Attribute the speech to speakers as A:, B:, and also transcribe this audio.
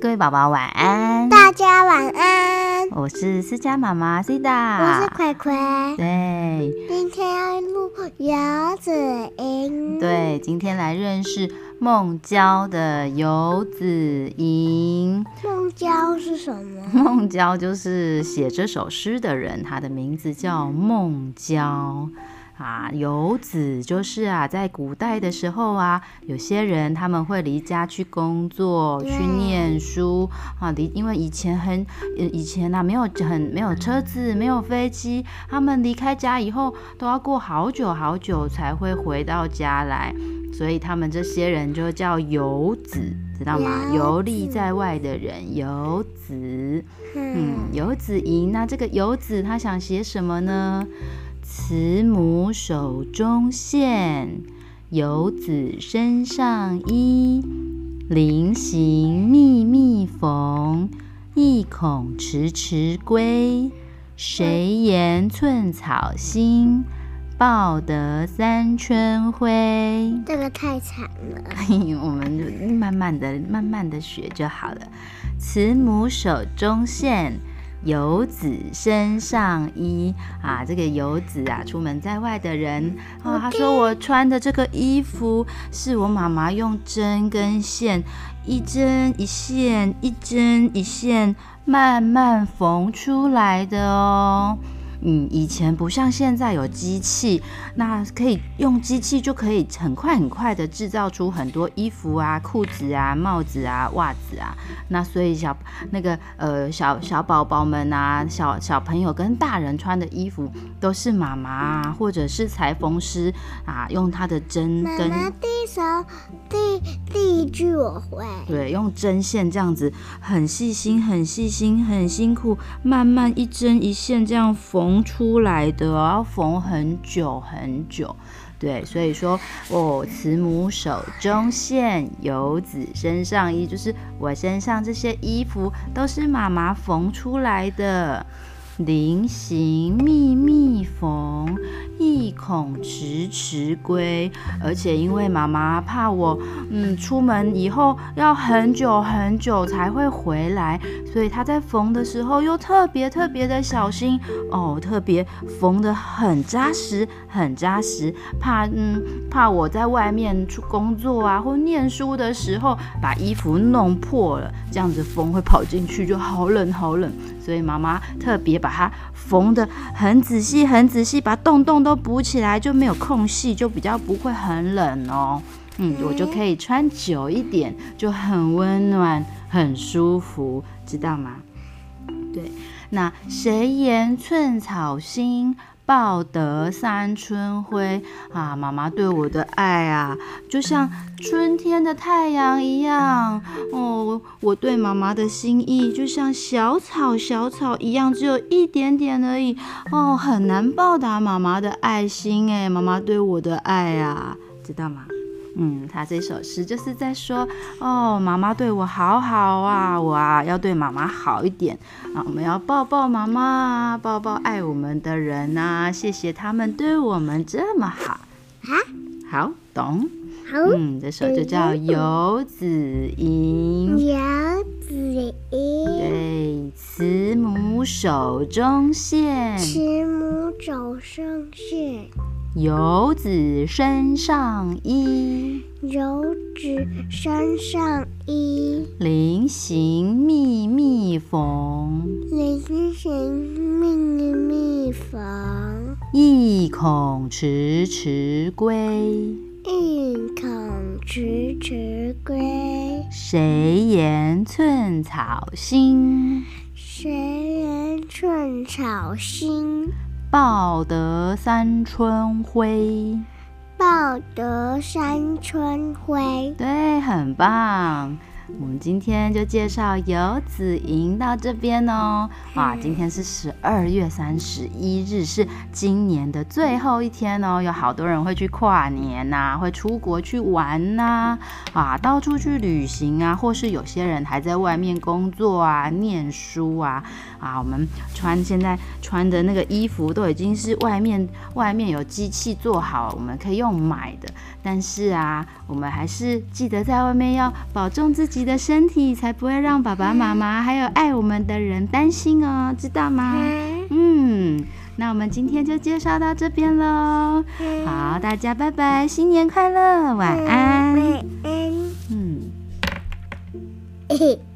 A: 各位宝宝晚安，
B: 大家晚安。
A: 我是思佳妈妈 C 达，
B: 我是葵葵。
A: 对，
B: 今天要录游子吟。
A: 对，今天来认识孟郊的游子吟。
B: 孟郊是什么？
A: 孟郊就是写这首诗的人，他的名字叫孟郊。啊，游子就是啊，在古代的时候啊，有些人他们会离家去工作、去念书啊。离因为以前很以前呢，没有很没有车子，没有飞机，他们离开家以后都要过好久好久才会回到家来，所以他们这些人就叫游子，知道吗？游历在外的人，游子。嗯，游子吟。那这个游子他想写什么呢？慈母手中线，游子身上衣。临行密密缝，意恐迟迟归。谁言寸草心，报得三春晖。
B: 这个太惨了，
A: 我们慢慢的、慢慢的学就好了。慈母手中线。游子身上衣。啊，这个游子啊，出门在外的人啊，他说我穿的这个衣服是我妈妈用针跟线一针一线一针一线慢慢缝出来的哦。嗯，以前不像现在有机器，那可以用机器就可以很快很快的制造出很多衣服啊、裤子啊、帽子啊、袜子啊。那所以小那个呃小小宝宝们啊、小小朋友跟大人穿的衣服，都是妈妈啊或者是裁缝师啊用他的针跟。
B: 第一首第第一句我会。
A: 对，用针线这样子很细心、很细心、很辛苦，慢慢一针一线这样缝。出来的要缝很久很久，对，所以说哦，慈母手中线，游子身上衣，就是我身上这些衣服都是妈妈缝出来的。菱形密密缝，意恐迟迟归。而且因为妈妈怕我，嗯，出门以后要很久很久才会回来，所以他在缝的时候又特别特别的小心哦，特别缝得很扎实，很扎实，怕嗯怕我在外面出工作啊或念书的时候把衣服弄破了，这样子风会跑进去就好冷好冷。所以妈妈特别把它缝得很仔细，很仔细，把洞洞都补起来，就没有空隙，就比较不会很冷哦。嗯，我就可以穿久一点，就很温暖，很舒服，知道吗？对，那谁言寸草心？报得三春晖啊！妈妈对我的爱啊，就像春天的太阳一样哦。我对妈妈的心意，就像小草小草一样，只有一点点而已哦，很难报答妈妈的爱心哎。妈妈对我的爱啊，知道吗？嗯，他这首诗就是在说，哦，妈妈对我好好啊，我啊要对妈妈好一点。啊，我们要抱抱妈妈，抱抱爱我们的人呐，谢谢他们对我们这么好。
B: 啊，
A: 好懂，
B: 好，
A: 嗯，这首就叫《游子吟》，
B: 游子吟，
A: 对，慈母手中线，
B: 慈母手中线。
A: 游子身上衣，
B: 游子身上衣。
A: 临行密密缝，
B: 临行密密缝。
A: 意恐迟迟归，
B: 意恐迟迟归。
A: 谁言寸草心？
B: 谁言寸草心？
A: 报得三春晖，
B: 报得三春晖，
A: 对，很棒。我们今天就介绍游子吟到这边哦。啊，今天是十二月三十一日，是今年的最后一天哦。有好多人会去跨年呐，会出国去玩呐，啊，到处去旅行啊，或是有些人还在外面工作啊、念书啊。啊，我们穿现在穿的那个衣服都已经是外面外面有机器做好，我们可以用买的。但是啊，我们还是记得在外面要保重自己。己的身体，才不会让爸爸妈妈还有爱我们的人担心哦，知道吗？嗯，那我们今天就介绍到这边喽。好，大家拜拜，新年快乐，晚安。
B: 晚安。
A: 嗯。